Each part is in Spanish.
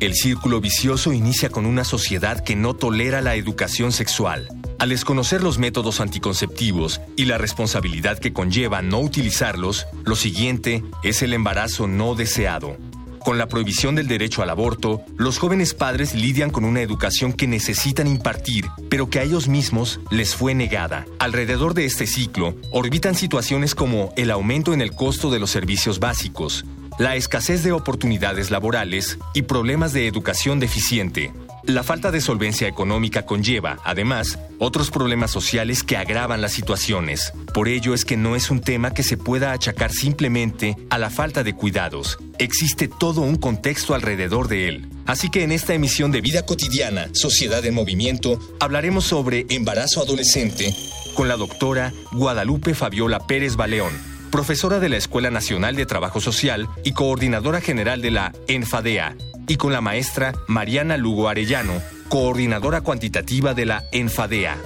El círculo vicioso inicia con una sociedad que no tolera la educación sexual. Al desconocer los métodos anticonceptivos y la responsabilidad que conlleva no utilizarlos, lo siguiente es el embarazo no deseado. Con la prohibición del derecho al aborto, los jóvenes padres lidian con una educación que necesitan impartir, pero que a ellos mismos les fue negada. Alrededor de este ciclo orbitan situaciones como el aumento en el costo de los servicios básicos, la escasez de oportunidades laborales y problemas de educación deficiente. La falta de solvencia económica conlleva, además, otros problemas sociales que agravan las situaciones. Por ello es que no es un tema que se pueda achacar simplemente a la falta de cuidados. Existe todo un contexto alrededor de él. Así que en esta emisión de Vida Cotidiana, Sociedad en Movimiento, hablaremos sobre embarazo adolescente con la doctora Guadalupe Fabiola Pérez Baleón profesora de la Escuela Nacional de Trabajo Social y coordinadora general de la ENFADEA, y con la maestra Mariana Lugo Arellano, coordinadora cuantitativa de la ENFADEA.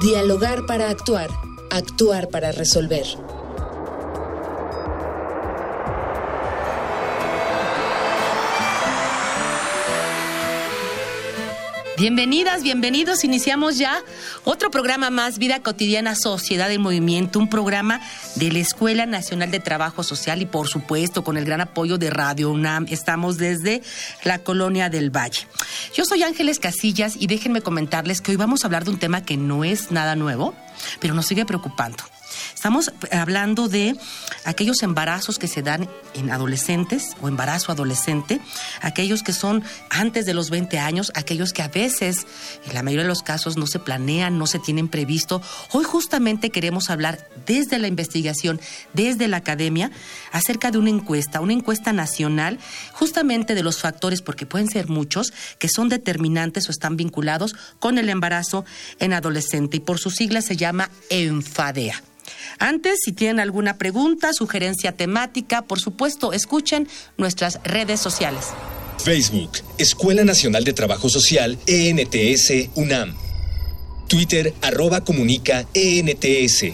Dialogar para actuar, actuar para resolver. Bienvenidas, bienvenidos. Iniciamos ya otro programa más, Vida Cotidiana, Sociedad en Movimiento, un programa de la Escuela Nacional de Trabajo Social y por supuesto con el gran apoyo de Radio UNAM. Estamos desde la Colonia del Valle. Yo soy Ángeles Casillas y déjenme comentarles que hoy vamos a hablar de un tema que no es nada nuevo, pero nos sigue preocupando. Estamos hablando de aquellos embarazos que se dan en adolescentes o embarazo adolescente, aquellos que son antes de los 20 años, aquellos que a veces, en la mayoría de los casos, no se planean, no se tienen previsto. Hoy justamente queremos hablar desde la investigación, desde la academia, acerca de una encuesta, una encuesta nacional, justamente de los factores, porque pueden ser muchos, que son determinantes o están vinculados con el embarazo en adolescente y por sus siglas se llama ENFADEA. Antes, si tienen alguna pregunta, sugerencia temática, por supuesto, escuchen nuestras redes sociales. Facebook, Escuela Nacional de Trabajo Social, ENTS, UNAM. Twitter, arroba comunica, ENTS.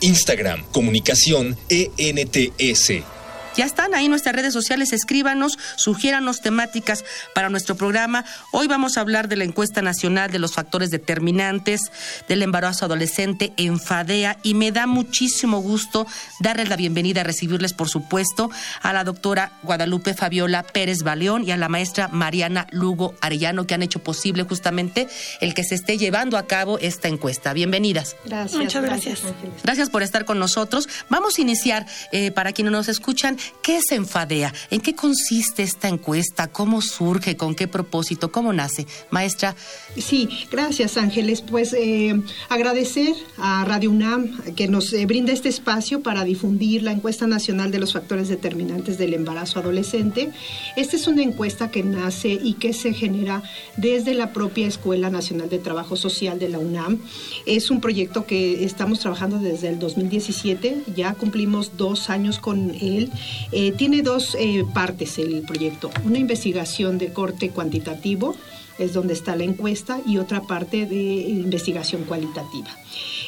Instagram, comunicación, ENTS. Ya están ahí nuestras redes sociales, escríbanos, sugiéranos temáticas para nuestro programa. Hoy vamos a hablar de la encuesta nacional de los factores determinantes del embarazo adolescente en FADEA y me da muchísimo gusto darles la bienvenida, recibirles por supuesto a la doctora Guadalupe Fabiola Pérez Baleón y a la maestra Mariana Lugo Arellano que han hecho posible justamente el que se esté llevando a cabo esta encuesta. Bienvenidas. Gracias. Muchas gracias. Gracias por estar con nosotros. Vamos a iniciar, eh, para quienes nos escuchan, ¿Qué es Enfadea? ¿En qué consiste esta encuesta? ¿Cómo surge? ¿Con qué propósito? ¿Cómo nace? Maestra. Sí, gracias Ángeles. Pues eh, agradecer a Radio UNAM que nos eh, brinda este espacio para difundir la encuesta nacional de los factores determinantes del embarazo adolescente. Esta es una encuesta que nace y que se genera desde la propia Escuela Nacional de Trabajo Social de la UNAM. Es un proyecto que estamos trabajando desde el 2017, ya cumplimos dos años con él eh, tiene dos eh, partes el proyecto, una investigación de corte cuantitativo, es donde está la encuesta, y otra parte de investigación cualitativa.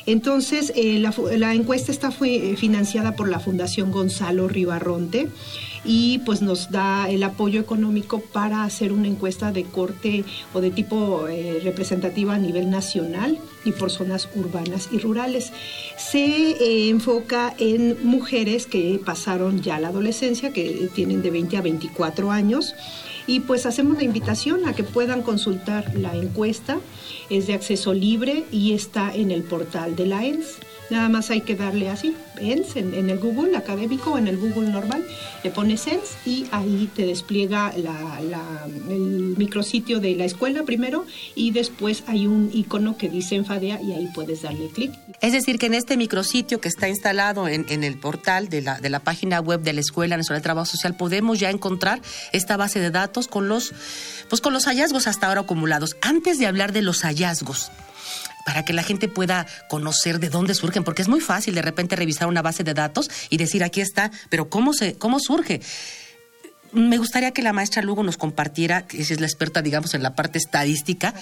Entonces, eh, la, encuesta está fue financiada por la Fundación Gonzalo Ribarronte y pues nos da el apoyo económico para hacer una encuesta de corte o de tipo eh, representativa a nivel nacional y por zonas urbanas y rurales. Se eh, enfoca en mujeres que pasaron ya la adolescencia, que tienen de 20 a 24 años y pues hacemos la invitación a que puedan consultar la encuesta. Es de acceso libre y está en el portal de la ENS Nada más hay que darle así, ENS en, el Google académico o en el Google normal, le pones ENS y ahí te despliega el micrositio de la escuela primero y después hay un icono que dice Enfadea y ahí puedes darle clic. Es decir, que en este micrositio que está instalado en, el portal de la, de la página web de la Escuela Nacional de Trabajo Social podemos ya encontrar esta base de datos con los, pues con los hallazgos hasta ahora acumulados. Antes de hablar de los hallazgos, para que la gente pueda conocer de dónde surgen, porque es muy fácil de repente revisar una base de datos y decir aquí está, pero ¿cómo, se, cómo surge? Me gustaría que la maestra Lugo nos compartiera, que es la experta, digamos, en la parte estadística,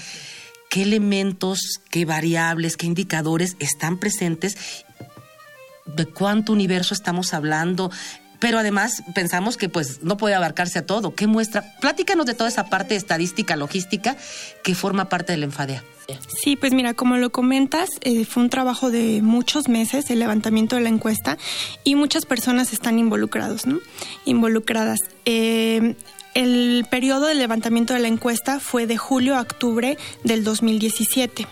qué elementos, qué variables, qué indicadores están presentes, de cuánto universo estamos hablando, pero además pensamos que pues no puede abarcarse a todo. ¿Qué muestra? Platícanos de toda esa parte estadística, logística que forma parte del Enfadea. Sí, pues mira, como lo comentas, eh, fue un trabajo de muchos meses el levantamiento de la encuesta y muchas personas están involucrados, ¿no? Involucradas. Eh, el periodo de levantamiento de la encuesta fue de julio a octubre del 2017.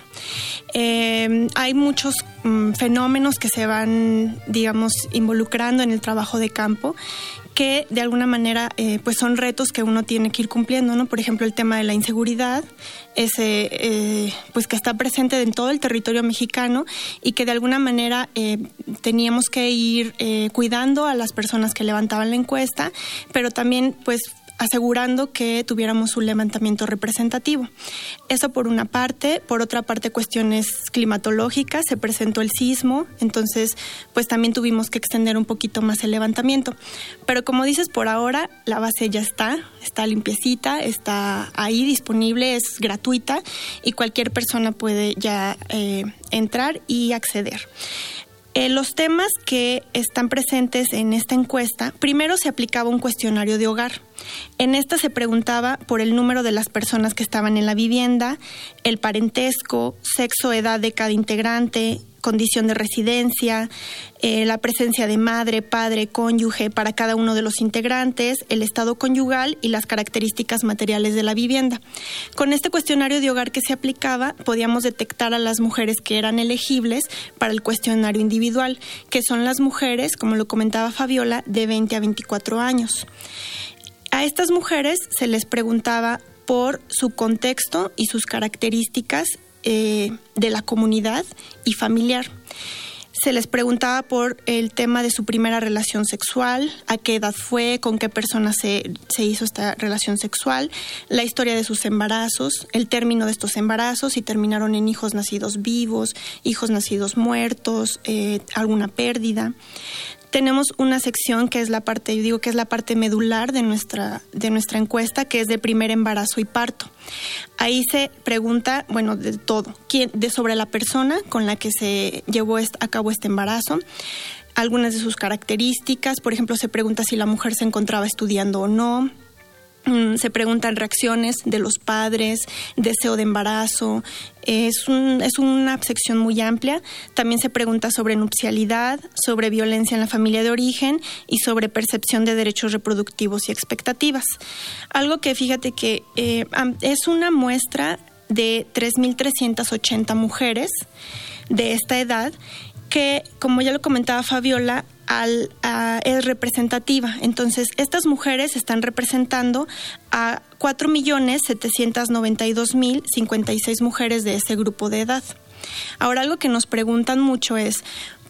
Eh, hay muchos mm, fenómenos que se van, digamos, involucrando en el trabajo de campo que de alguna manera eh, pues son retos que uno tiene que ir cumpliendo, ¿no? Por ejemplo, el tema de la inseguridad, ese eh, pues que está presente en todo el territorio mexicano y que de alguna manera teníamos que ir cuidando a las personas que levantaban la encuesta, pero también pues asegurando que tuviéramos un levantamiento representativo. Eso por una parte, por otra parte cuestiones climatológicas, se presentó el sismo, entonces pues también tuvimos que extender un poquito más el levantamiento. Pero como dices, por ahora la base ya está, está limpiecita, está ahí disponible, es gratuita y cualquier persona puede ya eh, entrar y acceder. Eh, los temas que están presentes en esta encuesta, primero se aplicaba un cuestionario de hogar. En esta se preguntaba por el número de las personas que estaban en la vivienda, el parentesco, sexo, edad de cada integrante, condición de residencia, eh, la presencia de madre, padre, cónyuge para cada uno de los integrantes, el estado conyugal y las características materiales de la vivienda. Con este cuestionario de hogar que se aplicaba, podíamos detectar a las mujeres que eran elegibles para el cuestionario individual, que son las mujeres, como lo comentaba Fabiola, de 20 a 24 años. A estas mujeres se les preguntaba por su contexto y sus características eh, de la comunidad y familiar. Se les preguntaba por el tema de su primera relación sexual, a qué edad fue, con qué persona se, hizo esta relación sexual, la historia de sus embarazos, el término de estos embarazos, si terminaron en hijos nacidos vivos, hijos nacidos muertos, eh, alguna pérdida tenemos una sección que es la parte, yo digo que es la parte medular de nuestra, de nuestra encuesta, que es de primer embarazo y parto. Ahí se pregunta, bueno, de todo, quién, de sobre la persona con la que se llevó a cabo este embarazo, algunas de sus características, por ejemplo, se pregunta si la mujer se encontraba estudiando o no, se preguntan reacciones de los padres, deseo de embarazo. Es, es una sección muy amplia. También se pregunta sobre nupcialidad, sobre violencia en la familia de origen y sobre percepción de derechos reproductivos y expectativas. Algo que fíjate que eh, es una muestra de 3.380 mujeres de esta edad que, como ya lo comentaba Fabiola, al, es representativa. Entonces, estas mujeres están representando a 4.792.056 mujeres de ese grupo de edad. Ahora, algo que nos preguntan mucho es,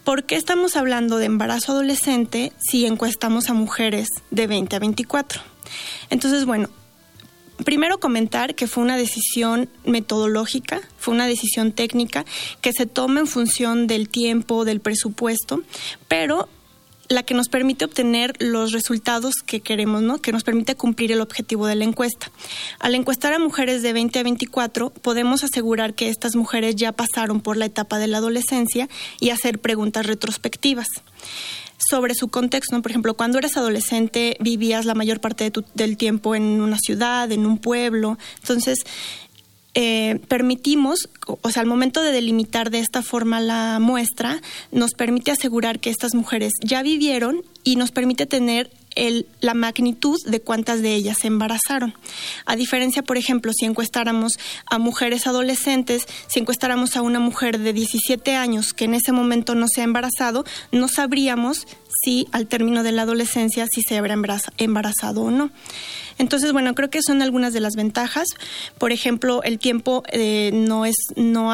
¿por qué estamos hablando de embarazo adolescente si encuestamos a mujeres de 20 a 24? Entonces, bueno, primero comentar que fue una decisión metodológica, fue una decisión técnica que se toma en función del tiempo, del presupuesto, pero la que nos permite obtener los resultados que queremos, ¿no? Que nos permite cumplir el objetivo de la encuesta. Al encuestar a mujeres de 20 a 24, podemos asegurar que estas mujeres ya pasaron por la etapa de la adolescencia y hacer preguntas retrospectivas sobre su contexto. Por ejemplo, cuando eres adolescente vivías la mayor parte del tiempo en una ciudad, en un pueblo. Entonces, eh, permitimos, o sea, al momento de delimitar de esta forma la muestra, nos permite asegurar que estas mujeres ya vivieron y nos permite tener el, la magnitud de cuántas de ellas se embarazaron. A diferencia, por ejemplo, si encuestáramos a mujeres adolescentes, si encuestáramos a una mujer de 17 años que en ese momento no se ha embarazado, no sabríamos si al término de la adolescencia si se habrá embarazado o no. Entonces, bueno, creo que son algunas de las ventajas. Por ejemplo, el tiempo eh, no es no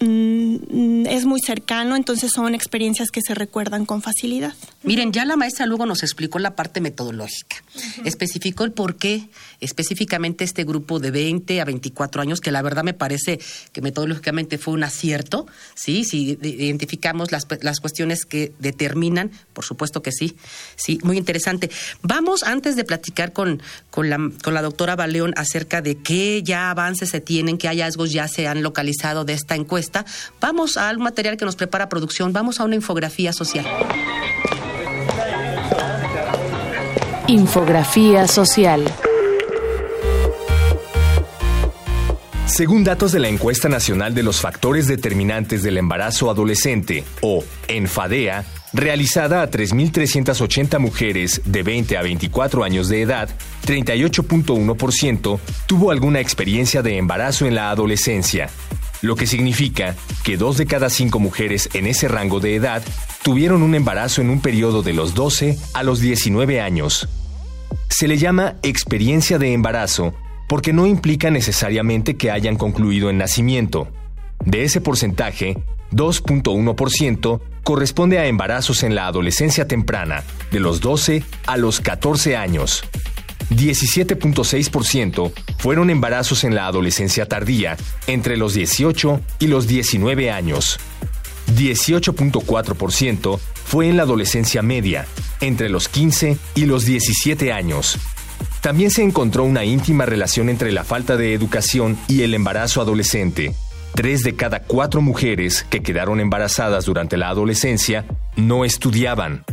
mm, es muy cercano, entonces son experiencias que se recuerdan con facilidad. Miren, ya la maestra luego nos explicó la parte metodológica, especificó el por qué específicamente este grupo de 20 a 24 años, que la verdad me parece que metodológicamente fue un acierto, ¿sí? Si identificamos las, las cuestiones que determinan, por supuesto que sí, sí, muy interesante. Vamos, antes de platicar con, con, la, con la doctora Baleón acerca de qué ya avances se tienen, qué hallazgos ya se han localizado de esta encuesta, vamos a un material que nos prepara producción, vamos a una infografía social. Infografía social. Según datos de la Encuesta Nacional de los Factores Determinantes del Embarazo Adolescente, o ENFADEA, realizada a 3.380 mujeres de 20 a 24 años de edad, 38.1% tuvo alguna experiencia de embarazo en la adolescencia, lo que significa que dos de cada cinco mujeres en ese rango de edad tuvieron un embarazo en un periodo de los 12 a los 19 años. Se le llama experiencia de embarazo porque no implica necesariamente que hayan concluido en nacimiento. De ese porcentaje, 2.1% corresponde a embarazos en la adolescencia temprana, de los 12 a los 14 años. 17.6% fueron embarazos en la adolescencia tardía, entre los 18 y los 19 años. 18.4% fue en la adolescencia media, entre los 15 y los 17 años. También se encontró una íntima relación entre la falta de educación y el embarazo adolescente. Tres de cada cuatro mujeres que quedaron embarazadas durante la adolescencia no estudiaban.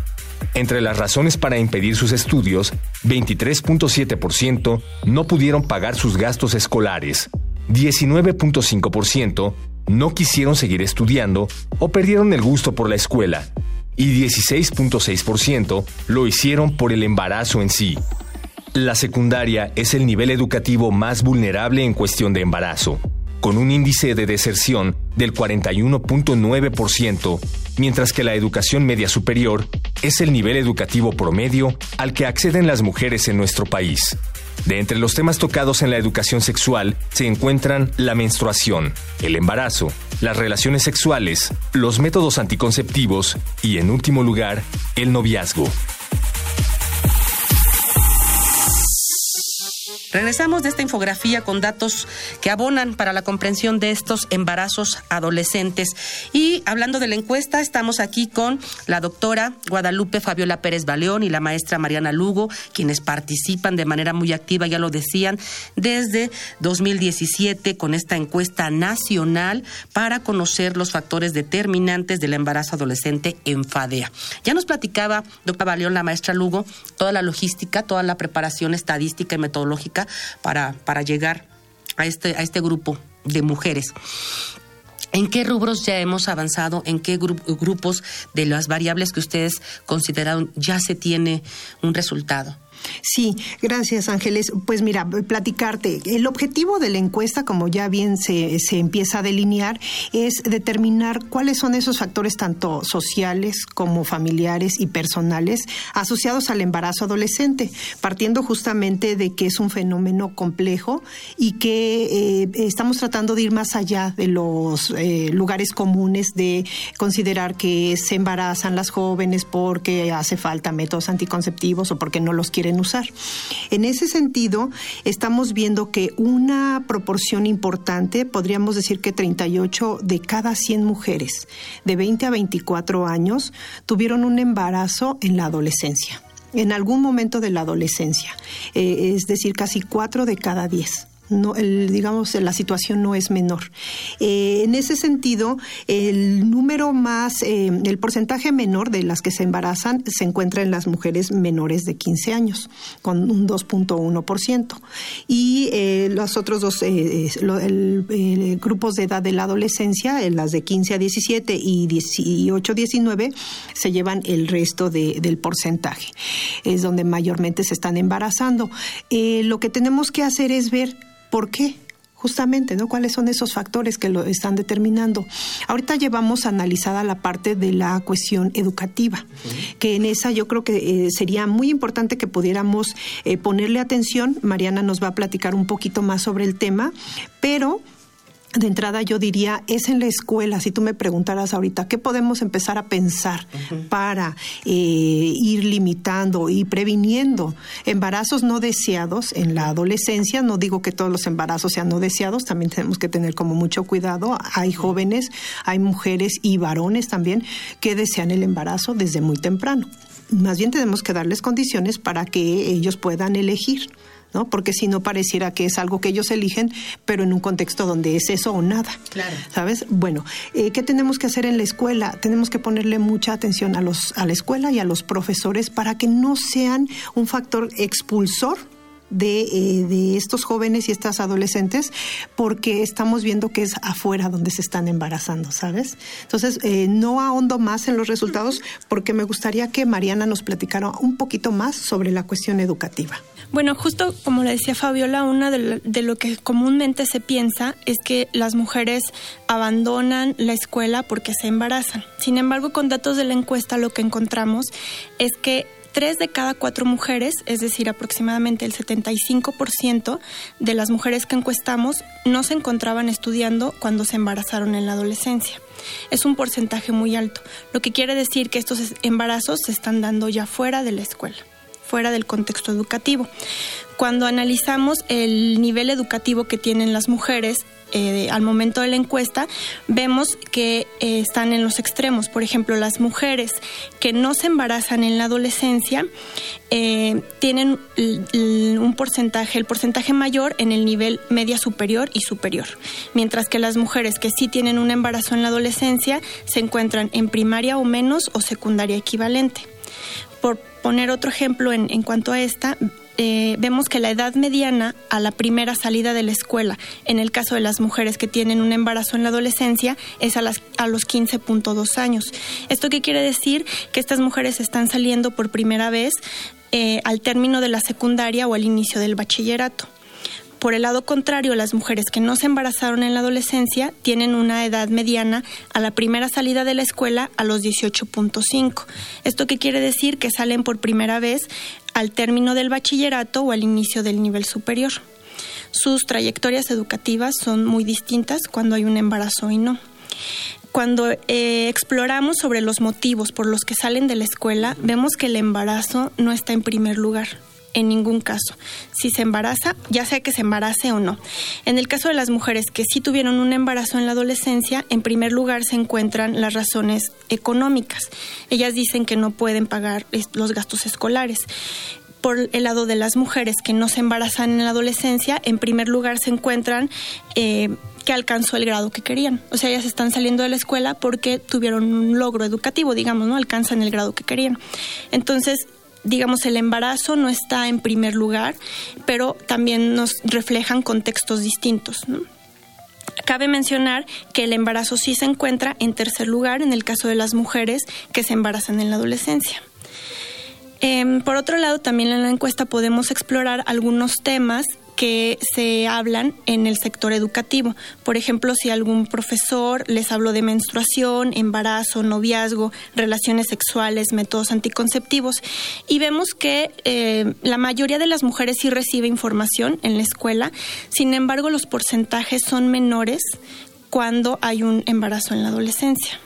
Entre las razones para impedir sus estudios, 23.7% no pudieron pagar sus gastos escolares, 19.5% no quisieron seguir estudiando o perdieron el gusto por la escuela, y 16.6% lo hicieron por el embarazo en sí. La secundaria es el nivel educativo más vulnerable en cuestión de embarazo, con un índice de deserción del 41.9%, mientras que la educación media superior es el nivel educativo promedio al que acceden las mujeres en nuestro país. De entre los temas tocados en la educación sexual se encuentran la menstruación, el embarazo, las relaciones sexuales, los métodos anticonceptivos y, en último lugar, el noviazgo. Regresamos de esta infografía con datos que abonan para la comprensión de estos embarazos adolescentes. Y hablando de la encuesta, estamos aquí con la doctora Guadalupe Fabiola Pérez Baleón y la maestra Mariana Lugo, quienes participan de manera muy activa, ya lo decían, desde 2017 con esta encuesta nacional para conocer los factores determinantes del embarazo adolescente en FADEA. Ya nos platicaba, doctora Baleón, la maestra Lugo, toda la logística, toda la preparación estadística y metodológica para, para llegar a este, a este grupo de mujeres. ¿En qué rubros ya hemos avanzado? ¿En qué grupos de las variables que ustedes consideraron ya se tiene un resultado? Sí, gracias Ángeles. Pues mira, platicarte. El objetivo de la encuesta, como ya bien se, se empieza a delinear, es determinar cuáles son esos factores tanto sociales como familiares y personales asociados al embarazo adolescente, partiendo justamente de que es un fenómeno complejo y que eh, estamos tratando de ir más allá de los eh, lugares comunes de considerar que se embarazan las jóvenes porque hace falta métodos anticonceptivos o porque no los quieren usar. En ese sentido, estamos viendo que una proporción importante, podríamos decir que 38 de cada 100 mujeres de 20 a 24 años tuvieron un embarazo en la adolescencia en algún momento de la adolescencia, eh, es decir, casi 4 de cada 10. No, el, digamos, la situación no es menor. Eh, en ese sentido, el número más, eh, el porcentaje menor de las que se embarazan se encuentra en las mujeres menores de 15 años, con un 2.1%. Y eh, los otros dos grupos de edad de la adolescencia, las de 15 a 17 y 18 a 19, se llevan el resto del porcentaje. Es donde mayormente se están embarazando. lo que tenemos que hacer es ver ¿Por qué? Justamente, ¿no? ¿Cuáles son esos factores que lo están determinando? Ahorita llevamos analizada la parte de la cuestión educativa, que en esa yo creo que eh, sería muy importante que pudiéramos eh, ponerle atención. Mariana nos va a platicar un poquito más sobre el tema, pero de entrada yo diría, es en la escuela, si tú me preguntaras ahorita, ¿qué podemos empezar a pensar para eh, ir limitando y previniendo embarazos no deseados en la adolescencia? No digo que todos los embarazos sean no deseados, también tenemos que tener como mucho cuidado. Hay jóvenes, hay mujeres y varones también que desean el embarazo desde muy temprano. Más bien tenemos que darles condiciones para que ellos puedan elegir. ¿No? Porque si no pareciera que es algo que ellos eligen, pero en un contexto donde es eso o nada. Claro. ¿Sabes? Bueno, eh, ¿qué tenemos que hacer en la escuela? Tenemos que ponerle mucha atención a los a la escuela y a los profesores para que no sean un factor expulsor de, eh, de, estos jóvenes y estas adolescentes porque estamos viendo que es afuera donde se están embarazando, ¿sabes? Entonces, eh, no ahondo más en los resultados porque me gustaría que Mariana nos platicara un poquito más sobre la cuestión educativa. Bueno, justo como le decía Fabiola, una de, lo que comúnmente se piensa es que las mujeres abandonan la escuela porque se embarazan. Sin embargo, con datos de la encuesta lo que encontramos es que tres de cada cuatro mujeres, es decir, aproximadamente el 75% de las mujeres que encuestamos, no se encontraban estudiando cuando se embarazaron en la adolescencia. Es un porcentaje muy alto, lo que quiere decir que estos embarazos se están dando ya fuera de la escuela fuera del contexto educativo. Cuando analizamos el nivel educativo que tienen las mujeres eh, al momento de la encuesta, vemos que eh, están en los extremos. Por ejemplo, las mujeres que no se embarazan en la adolescencia eh, tienen un porcentaje, el porcentaje mayor en el nivel media superior y superior, mientras que las mujeres que sí tienen un embarazo en la adolescencia se encuentran en primaria o menos o secundaria equivalente. Por poner otro ejemplo en, en cuanto a esta, eh, vemos que la edad mediana a la primera salida de la escuela, en el caso de las mujeres que tienen un embarazo en la adolescencia, es a, las, a los 15.2 años. ¿Esto qué quiere decir? Que estas mujeres están saliendo por primera vez eh, al término de la secundaria o al inicio del bachillerato. Por el lado contrario, las mujeres que no se embarazaron en la adolescencia tienen una edad mediana a la primera salida de la escuela a los 18.5. ¿Esto quiere decir? Que salen por primera vez al término del bachillerato o al inicio del nivel superior. Sus trayectorias educativas son muy distintas cuando hay un embarazo y no. Cuando eh, exploramos sobre los motivos por los que salen de la escuela, vemos que el embarazo no está en primer lugar en ningún caso. Si se embaraza, ya sea que se embarace o no. En el caso de las mujeres que sí tuvieron un embarazo en la adolescencia, en primer lugar se encuentran las razones económicas. Ellas dicen que no pueden pagar los gastos escolares por el lado de las mujeres que no se embarazan en la adolescencia, en primer lugar se encuentran eh, que alcanzó el grado que querían. O sea, ellas están saliendo de la escuela porque tuvieron un logro educativo, digamos, ¿no? Alcanzan el grado que querían. Entonces, digamos, el embarazo no está en primer lugar, pero también nos reflejan contextos distintos. Cabe mencionar que el embarazo sí se encuentra en tercer lugar en el caso de las mujeres que se embarazan en la adolescencia. Em, por otro lado, también en la encuesta podemos explorar algunos temas que se hablan en el sector educativo. Por ejemplo, si algún profesor les habló de menstruación, embarazo, noviazgo, relaciones sexuales, métodos anticonceptivos. Y vemos que eh, la mayoría de las mujeres sí recibe información en la escuela, sin embargo los porcentajes son menores cuando hay un embarazo en la adolescencia.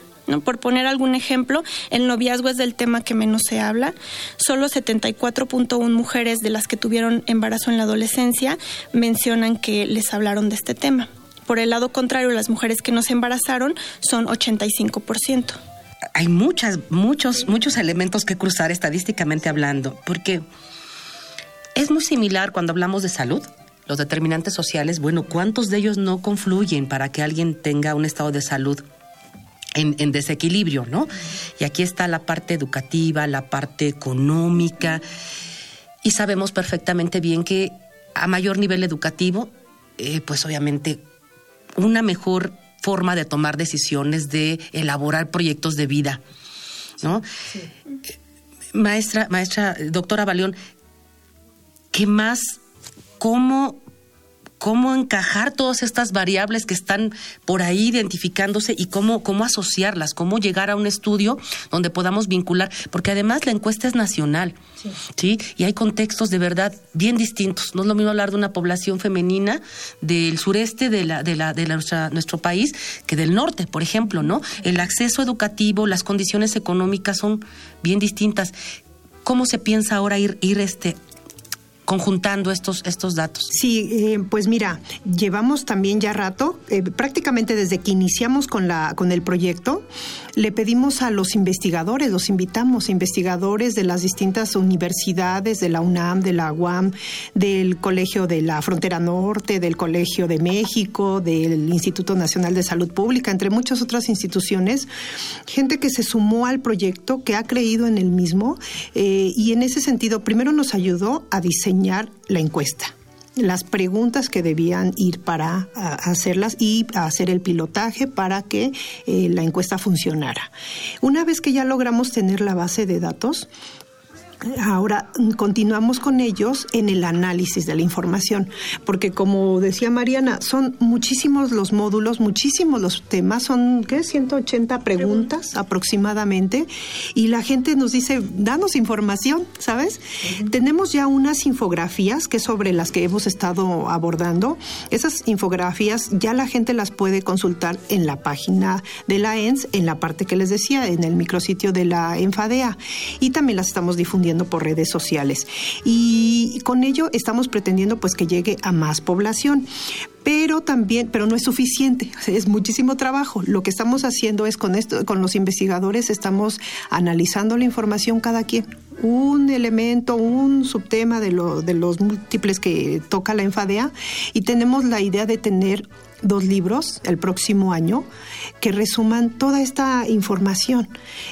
Por poner algún ejemplo, el noviazgo es del tema que menos se habla. Solo 74.1 mujeres de las que tuvieron embarazo en la adolescencia mencionan que les hablaron de este tema. Por el lado contrario, las mujeres que no se embarazaron son 85%. Hay muchas, muchos, muchos elementos que cruzar estadísticamente hablando, porque es muy similar cuando hablamos de salud los determinantes sociales, bueno, ¿cuántos de ellos no confluyen para que alguien tenga un estado de salud en, desequilibrio, ¿no? Y aquí está la parte educativa, la parte económica, y sabemos perfectamente bien que a mayor nivel educativo, eh, pues obviamente una mejor forma de tomar decisiones, de elaborar proyectos de vida, ¿no? Maestra, maestra, doctora Baleón, ¿qué más, cómo cómo encajar todas estas variables que están por ahí identificándose y cómo, cómo asociarlas, cómo llegar a un estudio donde podamos vincular, porque además la encuesta es nacional, ¿sí? Y hay contextos de verdad bien distintos. No es lo mismo hablar de una población femenina del sureste de, la, de, la, de nuestro país que del norte, por ejemplo, ¿no? El acceso educativo, las condiciones económicas son bien distintas. ¿Cómo se piensa ahora ir, ir este, conjuntando estos, estos datos? Sí, eh, pues mira, llevamos también ya rato, eh, prácticamente desde que iniciamos con, la, con el proyecto, le pedimos a los investigadores, los invitamos, investigadores de las distintas universidades, de la UNAM, de la UAM, del Colegio de la Frontera Norte, del Colegio de México, del Instituto Nacional de Salud Pública, entre muchas otras instituciones, gente que se sumó al proyecto, que ha creído en el mismo, eh, y en ese sentido, primero nos ayudó a diseñar la encuesta las preguntas que debían ir para hacerlas y hacer el pilotaje para que eh, la encuesta funcionara. Una vez que ya logramos tener la base de datos, Ahora continuamos con ellos en el análisis de la información, porque como decía Mariana, son muchísimos los módulos, muchísimos los temas, son ¿qué? 180 preguntas aproximadamente, y la gente nos dice, danos información, ¿sabes? Tenemos ya unas infografías que sobre las que hemos estado abordando. Esas infografías ya la gente las puede consultar en la página de la ENS, en la parte que les decía, en el micrositio de la Enfadea, y también las estamos difundiendo por redes sociales. Y con ello estamos pretendiendo pues que llegue a más población pero también, pero no es suficiente, es muchísimo trabajo. Lo que estamos haciendo es con esto, con los investigadores estamos analizando la información cada quien, un elemento, un subtema de, lo, de los múltiples que toca la enfadea y tenemos la idea de tener dos libros el próximo año que resuman toda esta información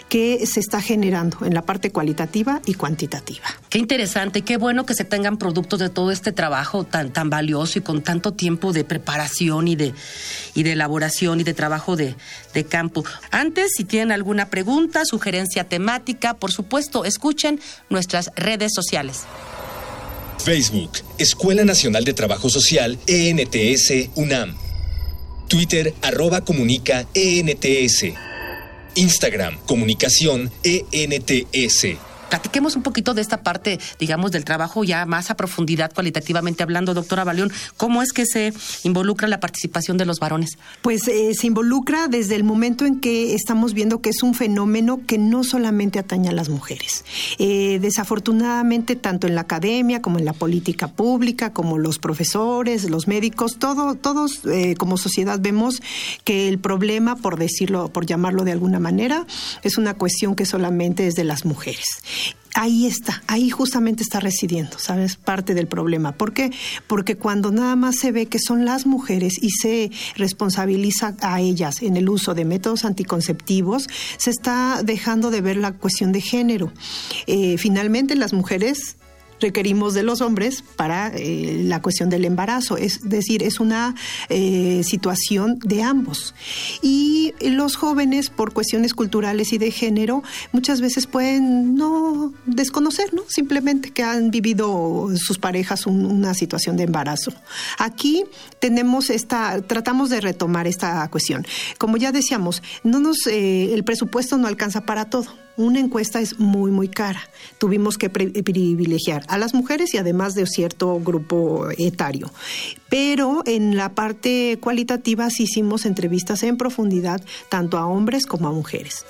que se está generando en la parte cualitativa y cuantitativa. Qué interesante, qué bueno que se tengan productos de todo este trabajo tan, tan valioso y con tanto tiempo de preparación y de, y de elaboración y de trabajo de, de campo. Antes, si tienen alguna pregunta, sugerencia temática, por supuesto, escuchen nuestras redes sociales. Facebook, Escuela Nacional de Trabajo Social, ENTS, UNAM. Twitter, arroba comunica ENTS. Instagram, comunicación ENTS platiquemos un poquito de esta parte, digamos, del trabajo ya más a profundidad, cualitativamente hablando, doctora Baleón. ¿Cómo es que se involucra la participación de los varones? Pues eh, se involucra desde el momento en que estamos viendo que es un fenómeno que no solamente atañe a las mujeres. Eh, desafortunadamente, tanto en la academia como en la política pública, como los profesores, los médicos, todo, todos eh, como sociedad vemos que el problema, por decirlo, por llamarlo de alguna manera, es una cuestión que solamente es de las mujeres ahí está, ahí justamente está residiendo, ¿sabes? Parte del problema. ¿Por qué? Porque cuando nada más se ve que son las mujeres y se responsabiliza a ellas en el uso de métodos anticonceptivos, se está dejando de ver la cuestión de género. Eh, finalmente, las mujeres requerimos de los hombres para eh, la cuestión del embarazo. Es decir, es una eh, situación de ambos. Y los jóvenes, por cuestiones culturales y de género, muchas veces pueden no desconocer, ¿no? Simplemente que han vivido sus parejas una situación de embarazo. Aquí tenemos esta, tratamos de retomar esta cuestión. Como ya decíamos, no nos, eh, el presupuesto no alcanza para todo una encuesta es muy, muy cara. Tuvimos que privilegiar a las mujeres y además de cierto grupo etario. Pero en la parte cualitativa sí hicimos entrevistas en profundidad tanto a hombres como a mujeres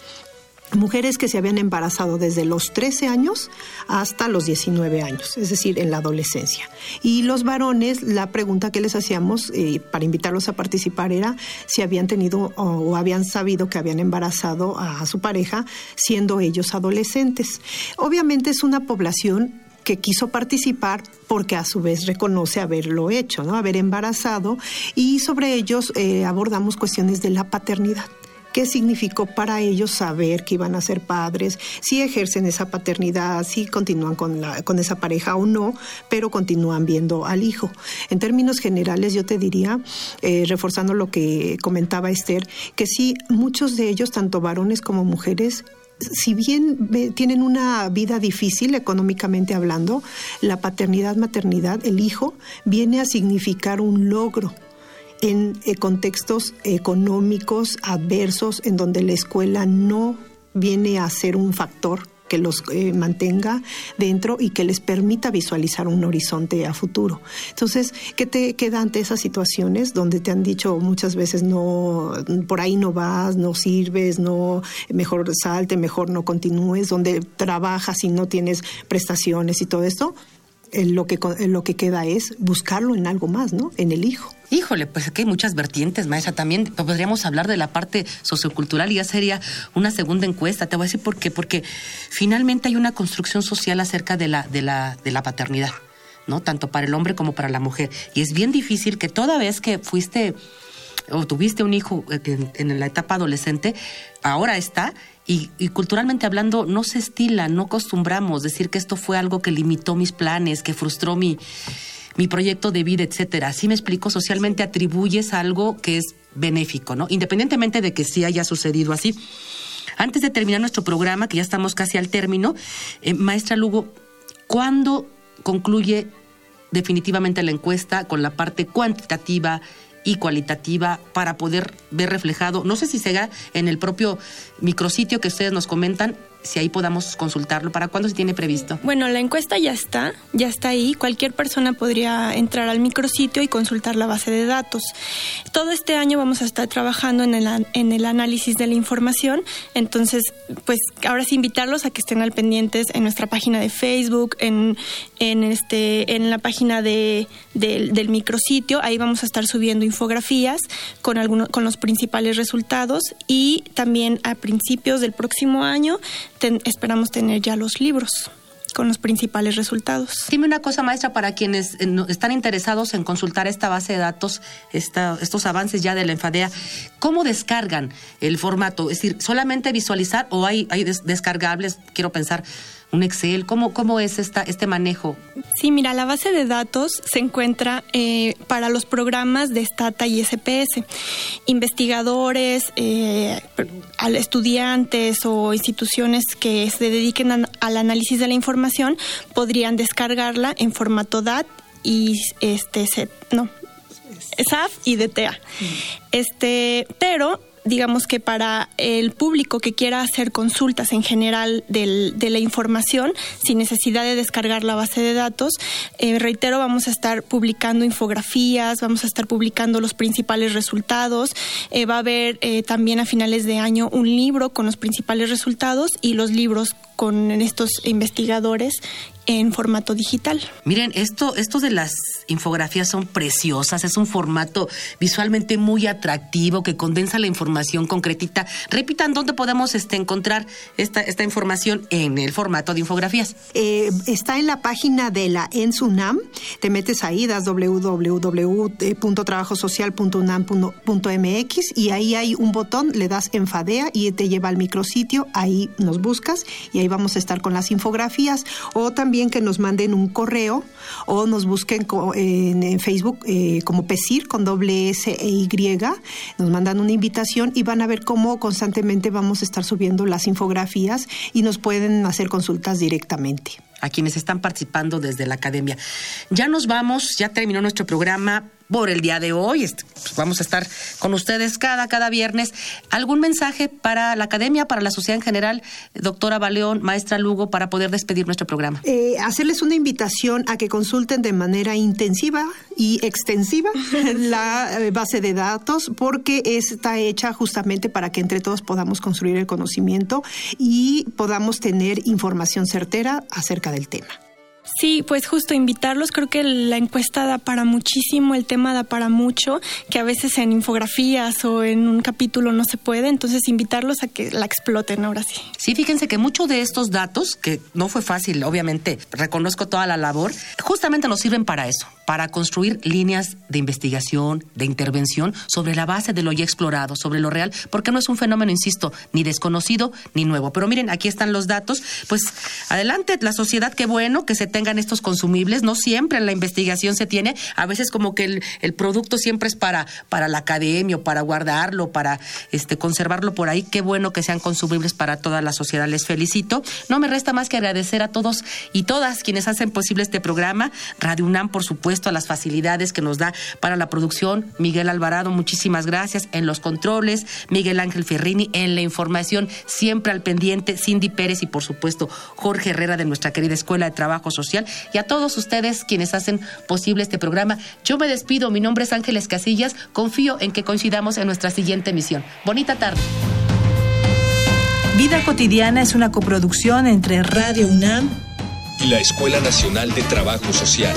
mujeres que se habían embarazado desde los 13 años hasta los 19 años, es decir, en la adolescencia. Y los varones, la pregunta que les hacíamos eh, para invitarlos a participar era si habían tenido o, habían sabido que habían embarazado a su pareja siendo ellos adolescentes. Obviamente es una población que quiso participar porque a su vez reconoce haberlo hecho, ¿no? haber embarazado y sobre ellos eh, abordamos cuestiones de la paternidad qué significó para ellos saber que iban a ser padres, si ejercen esa paternidad, si continúan con, la, con esa pareja o no, pero continúan viendo al hijo. En términos generales, yo te diría, eh, reforzando lo que comentaba Esther, que sí, muchos de ellos, tanto varones como mujeres, si bien tienen una vida difícil económicamente hablando, la paternidad, maternidad, el hijo, viene a significar un logro en eh, contextos económicos adversos en donde la escuela no viene a ser un factor que los eh, mantenga dentro y que les permita visualizar un horizonte a futuro. Entonces, ¿qué te queda ante esas situaciones donde te han dicho muchas veces no, por ahí no vas, no sirves, no, mejor salte, mejor no continúes, donde trabajas y no tienes prestaciones y todo esto? Lo, que, lo que queda es buscarlo en algo más, ¿no? En el hijo. Híjole, pues aquí hay muchas vertientes, maestra. También podríamos hablar de la parte sociocultural y ya sería una segunda encuesta. Te voy a decir por qué. Porque finalmente hay una construcción social acerca de la, de la, de la paternidad, ¿no? Tanto para el hombre como para la mujer. Y es bien difícil que toda vez que fuiste o tuviste un hijo en, en la etapa adolescente, ahora está y, culturalmente hablando no se estila, no acostumbramos decir que esto fue algo que limitó mis planes, que frustró mi, mi proyecto de vida, etcétera. Así me explico, socialmente atribuyes algo que es benéfico, ¿no? Independientemente de que sí haya sucedido así. Antes de terminar nuestro programa, que ya estamos casi al término, eh, maestra Lugo, ¿cuándo concluye definitivamente la encuesta con la parte cuantitativa y cualitativa para poder ver reflejado, no sé si se haga en el propio micrositio que ustedes nos comentan, si ahí podamos consultarlo. ¿Para cuándo se tiene previsto? Bueno, la encuesta ya está, ya está ahí. Cualquier persona podría entrar al micrositio y consultar la base de datos. Todo este año vamos a estar trabajando en el, en el análisis de la información. Entonces, pues ahora sí invitarlos a que estén al pendientes en nuestra página de Facebook, en, en, este, en la página de, del micrositio. Ahí vamos a estar subiendo infografías con, algunos, con los principales resultados y también a principios del próximo año esperamos tener ya los libros con los principales resultados. Dime una cosa, maestra, para quienes eh, están interesados en consultar esta base de datos, estos avances ya de la Enfadea, ¿cómo descargan el formato? Es decir, ¿solamente visualizar o hay, hay descargables, quiero pensar, un Excel? ¿Cómo, cómo es esta, este manejo? Sí, mira, la base de datos se encuentra eh, para los programas de Stata y SPS. Investigadores, eh, estudiantes o instituciones que se dediquen al análisis de la información podrían descargarla en formato DAT y este set, no, SAF y DTA. Mm. Este, pero digamos que para el público que quiera hacer consultas en general de la información, sin necesidad de descargar la base de datos, eh, reitero, vamos a estar publicando infografías, vamos a estar publicando los principales resultados, eh, va a haber eh, también a finales de año un libro con los principales resultados y los libros con estos investigadores en formato digital. Miren, esto, esto de las infografías son preciosas, es un formato visualmente muy atractivo que condensa la información concretita. Repitan dónde podemos este, encontrar esta, esta información en el formato de infografías. Eh, está en la página de la ENSUNAM, te metes ahí, das www.trabajosocial.unam.mx y ahí hay un botón, le das enfadea y te lleva al micrositio, ahí nos buscas y ahí vamos a estar con las infografías o también que nos manden un correo o nos busquen en, Facebook eh, como PESIR con doble S e Y. Nos mandan una invitación y van a ver cómo constantemente vamos a estar subiendo las infografías y nos pueden hacer consultas directamente a quienes están participando desde la academia. Ya nos vamos, ya terminó nuestro programa por el día de hoy. Pues, vamos a estar con ustedes cada, cada viernes. ¿Algún mensaje para la academia, para la sociedad en general, doctora Baleón, maestra Lugo, para poder despedir nuestro programa? Eh, hacerles una invitación a que consulten de manera intensiva y extensiva la eh, base de datos, porque está hecha justamente para que entre todos podamos construir el conocimiento y podamos tener información certera acerca del tema. Sí, pues justo invitarlos, creo que la encuesta da para muchísimo, el tema da para mucho, que a veces en infografías o en un capítulo no se puede, entonces invitarlos a que la exploten ahora sí. Sí, fíjense que muchos de estos datos, que no fue fácil, obviamente, reconozco toda la labor, justamente nos sirven para eso, para construir líneas de investigación, de intervención sobre la base de lo ya explorado, sobre lo real, porque no es un fenómeno, insisto, ni desconocido ni nuevo. Pero miren, aquí están los datos. Pues adelante, la sociedad, qué bueno que se tengan estos consumibles. No siempre en la investigación se tiene, a veces como que el, el producto siempre es para, para la academia, para guardarlo, para este, conservarlo por ahí. Qué bueno que sean consumibles para toda la sociedad. Les felicito. No me resta más que agradecer a todos y todas quienes hacen posible este programa. Radio UNAM, por supuesto a las facilidades que nos da para la producción. Miguel Alvarado, muchísimas gracias. En los controles, Miguel Ángel Ferrini, en la información, siempre al pendiente, Cindy Pérez y por supuesto Jorge Herrera de nuestra querida Escuela de Trabajo Social y a todos ustedes quienes hacen posible este programa. Yo me despido, mi nombre es Ángeles Casillas, confío en que coincidamos en nuestra siguiente emisión. Bonita tarde. Vida cotidiana es una coproducción entre Radio UNAM y la Escuela Nacional de Trabajo Social.